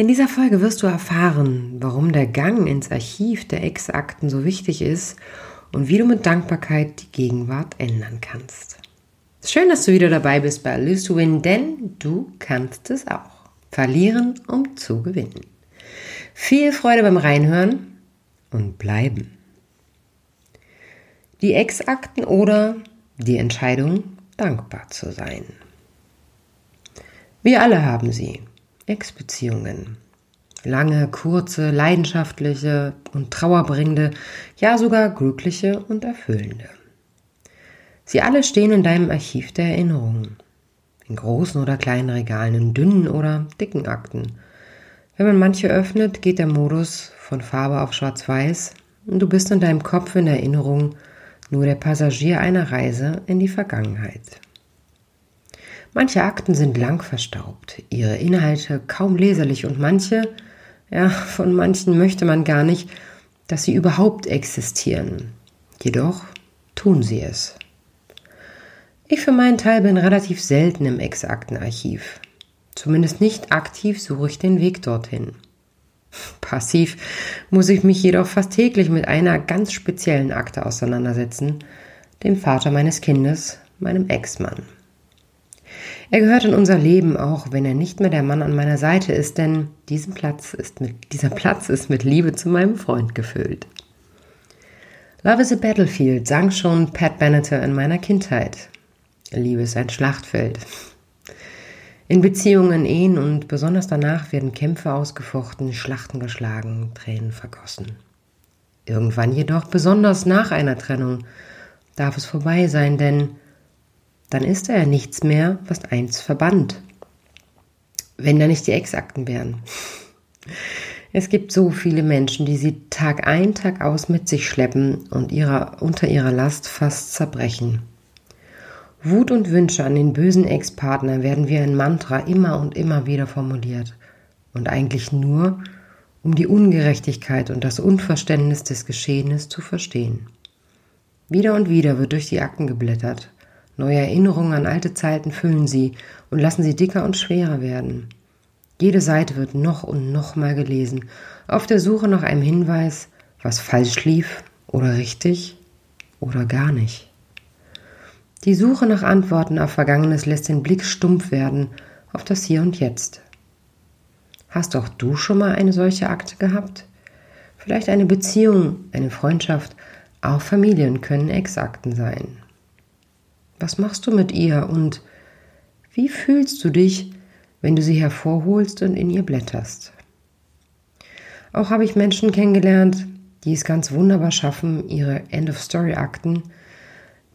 In dieser Folge wirst du erfahren, warum der Gang ins Archiv der Ex-Akten so wichtig ist und wie du mit Dankbarkeit die Gegenwart ändern kannst. Schön, dass du wieder dabei bist bei Lose to Win, denn du kannst es auch. Verlieren, um zu gewinnen. Viel Freude beim Reinhören und bleiben. Die Ex-Akten oder die Entscheidung, dankbar zu sein. Wir alle haben sie. Ex-Beziehungen. Lange, kurze, leidenschaftliche und trauerbringende, ja sogar glückliche und erfüllende. Sie alle stehen in deinem Archiv der Erinnerungen. In großen oder kleinen Regalen, in dünnen oder dicken Akten wenn man manche öffnet, geht der Modus von Farbe auf Schwarz-Weiß und du bist in deinem Kopf in Erinnerung nur der Passagier einer Reise in die Vergangenheit. Manche Akten sind lang verstaubt, ihre Inhalte kaum leserlich und manche, ja, von manchen möchte man gar nicht, dass sie überhaupt existieren. Jedoch tun sie es. Ich für meinen Teil bin relativ selten im Ex-Aktenarchiv. Zumindest nicht aktiv suche ich den Weg dorthin. Passiv muss ich mich jedoch fast täglich mit einer ganz speziellen Akte auseinandersetzen, dem Vater meines Kindes, meinem Ex-Mann. Er gehört in unser Leben, auch wenn er nicht mehr der Mann an meiner Seite ist, denn diesen Platz ist mit, dieser Platz ist mit Liebe zu meinem Freund gefüllt. Love is a Battlefield sang schon Pat Benatar in meiner Kindheit. Liebe ist ein Schlachtfeld. In Beziehungen, Ehen und besonders danach werden Kämpfe ausgefochten, Schlachten geschlagen, Tränen vergossen. Irgendwann jedoch, besonders nach einer Trennung, darf es vorbei sein, denn dann ist er ja nichts mehr, was eins verband. Wenn da nicht die Exakten wären. Es gibt so viele Menschen, die sie Tag ein, Tag aus mit sich schleppen und ihrer, unter ihrer Last fast zerbrechen. Wut und Wünsche an den bösen Ex-Partner werden wie ein Mantra immer und immer wieder formuliert. Und eigentlich nur, um die Ungerechtigkeit und das Unverständnis des Geschehenes zu verstehen. Wieder und wieder wird durch die Akten geblättert. Neue Erinnerungen an alte Zeiten füllen sie und lassen sie dicker und schwerer werden. Jede Seite wird noch und noch mal gelesen, auf der Suche nach einem Hinweis, was falsch lief oder richtig oder gar nicht. Die Suche nach Antworten auf Vergangenes lässt den Blick stumpf werden auf das Hier und Jetzt. Hast auch du schon mal eine solche Akte gehabt? Vielleicht eine Beziehung, eine Freundschaft, auch Familien können Exakten sein. Was machst du mit ihr und wie fühlst du dich, wenn du sie hervorholst und in ihr blätterst? Auch habe ich Menschen kennengelernt, die es ganz wunderbar schaffen, ihre End-of-Story-Akten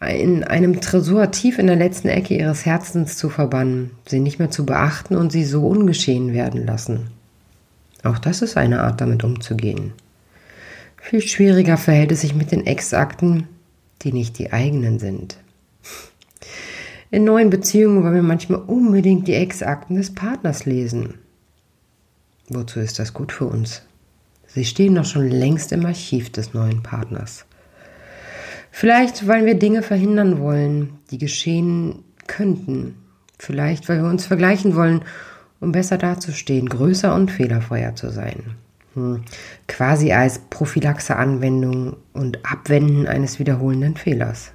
in einem Tresor tief in der letzten Ecke ihres Herzens zu verbannen, sie nicht mehr zu beachten und sie so ungeschehen werden lassen. Auch das ist eine Art, damit umzugehen. Viel schwieriger verhält es sich mit den Ex-Akten, die nicht die eigenen sind. In neuen Beziehungen wollen wir manchmal unbedingt die Ex-Akten des Partners lesen. Wozu ist das gut für uns? Sie stehen doch schon längst im Archiv des neuen Partners. Vielleicht, weil wir Dinge verhindern wollen, die geschehen könnten. Vielleicht, weil wir uns vergleichen wollen, um besser dazustehen, größer und fehlerfreier zu sein. Hm. Quasi als Prophylaxe-Anwendung und Abwenden eines wiederholenden Fehlers.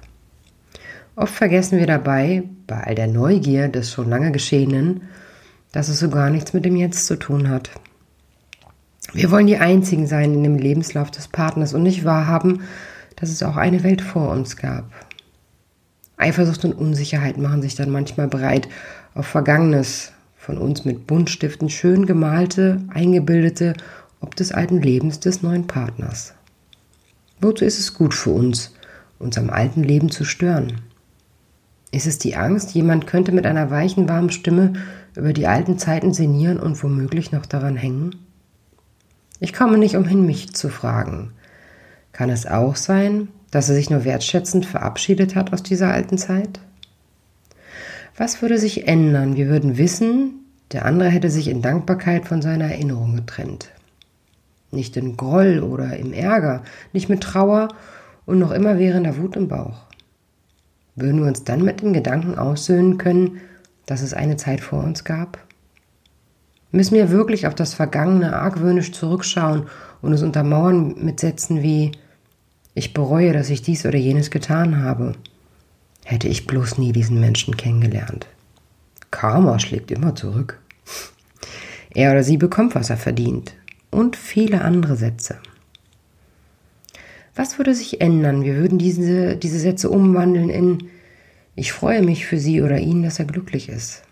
Oft vergessen wir dabei, bei all der Neugier des schon lange Geschehenen, dass es so gar nichts mit dem Jetzt zu tun hat. Wir wollen die Einzigen sein in dem Lebenslauf des Partners und nicht wahrhaben, dass es auch eine Welt vor uns gab. Eifersucht und Unsicherheit machen sich dann manchmal bereit, auf Vergangenes von uns mit Buntstiften schön gemalte, eingebildete ob des alten Lebens des neuen Partners. Wozu ist es gut für uns, uns am alten Leben zu stören? Ist es die Angst, jemand könnte mit einer weichen, warmen Stimme über die alten Zeiten sinnieren und womöglich noch daran hängen? Ich komme nicht umhin, mich zu fragen. Kann es auch sein, dass er sich nur wertschätzend verabschiedet hat aus dieser alten Zeit? Was würde sich ändern? Wir würden wissen, der andere hätte sich in Dankbarkeit von seiner Erinnerung getrennt. Nicht in Groll oder im Ärger, nicht mit Trauer und noch immer währender Wut im Bauch. Würden wir uns dann mit dem Gedanken aussöhnen können, dass es eine Zeit vor uns gab? Müssen wir wirklich auf das Vergangene argwöhnisch zurückschauen und es untermauern mit Sätzen wie Ich bereue, dass ich dies oder jenes getan habe. Hätte ich bloß nie diesen Menschen kennengelernt. Karma schlägt immer zurück. Er oder sie bekommt, was er verdient. Und viele andere Sätze. Was würde sich ändern? Wir würden diese, diese Sätze umwandeln in Ich freue mich für sie oder ihn, dass er glücklich ist.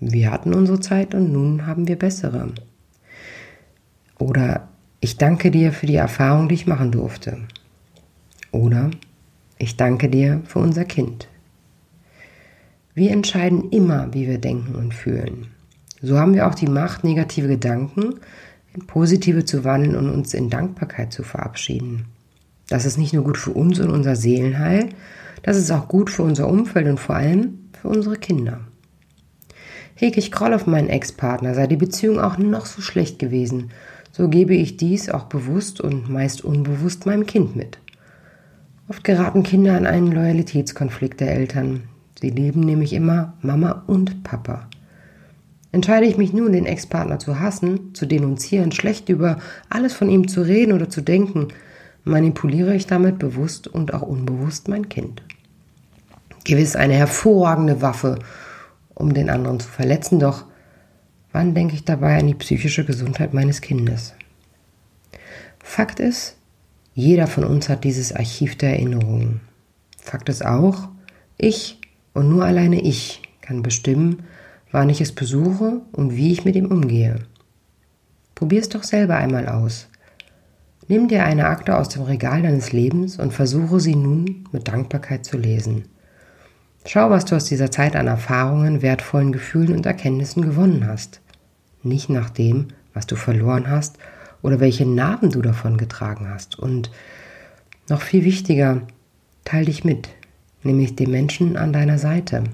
Wir hatten unsere Zeit und nun haben wir bessere. Oder ich danke dir für die Erfahrung, die ich machen durfte. Oder ich danke dir für unser Kind. Wir entscheiden immer, wie wir denken und fühlen. So haben wir auch die Macht, negative Gedanken in positive zu wandeln und uns in Dankbarkeit zu verabschieden. Das ist nicht nur gut für uns und unser Seelenheil, das ist auch gut für unser Umfeld und vor allem für unsere Kinder. Hege ich Groll auf meinen Ex-Partner, sei die Beziehung auch noch so schlecht gewesen, so gebe ich dies auch bewusst und meist unbewusst meinem Kind mit. Oft geraten Kinder an einen Loyalitätskonflikt der Eltern. Sie leben nämlich immer Mama und Papa. Entscheide ich mich nun, den Ex-Partner zu hassen, zu denunzieren, schlecht über alles von ihm zu reden oder zu denken, manipuliere ich damit bewusst und auch unbewusst mein Kind. Gewiss eine hervorragende Waffe, um den anderen zu verletzen, doch wann denke ich dabei an die psychische Gesundheit meines Kindes? Fakt ist, jeder von uns hat dieses Archiv der Erinnerungen. Fakt ist auch, ich und nur alleine ich kann bestimmen, wann ich es besuche und wie ich mit ihm umgehe. Probier es doch selber einmal aus. Nimm dir eine Akte aus dem Regal deines Lebens und versuche sie nun mit Dankbarkeit zu lesen. Schau, was du aus dieser Zeit an Erfahrungen, wertvollen Gefühlen und Erkenntnissen gewonnen hast. Nicht nach dem, was du verloren hast oder welche Narben du davon getragen hast. Und noch viel wichtiger, teil dich mit, nämlich den Menschen an deiner Seite.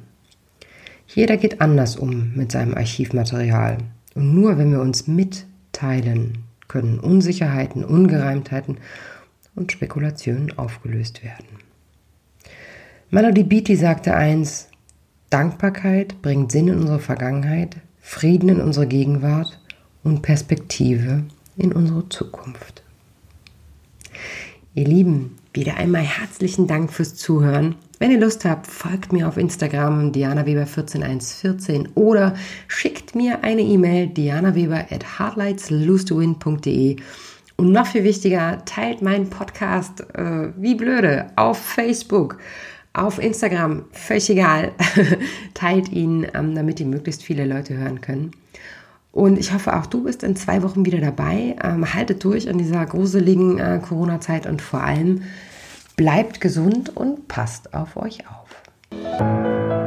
Jeder geht anders um mit seinem Archivmaterial. Und nur wenn wir uns mitteilen, können Unsicherheiten, Ungereimtheiten und Spekulationen aufgelöst werden. Melody Beatty sagte eins, Dankbarkeit bringt Sinn in unsere Vergangenheit, Frieden in unsere Gegenwart und Perspektive in unsere Zukunft. Ihr Lieben, wieder einmal herzlichen Dank fürs Zuhören. Wenn ihr Lust habt, folgt mir auf Instagram dianaweber14114 oder schickt mir eine E-Mail dianaweber at hardlightslose und noch viel wichtiger, teilt meinen Podcast äh, wie blöde auf Facebook auf Instagram, völlig egal, teilt ihn, ähm, damit ihn möglichst viele Leute hören können. Und ich hoffe, auch du bist in zwei Wochen wieder dabei. Ähm, haltet durch in dieser gruseligen äh, Corona-Zeit und vor allem bleibt gesund und passt auf euch auf.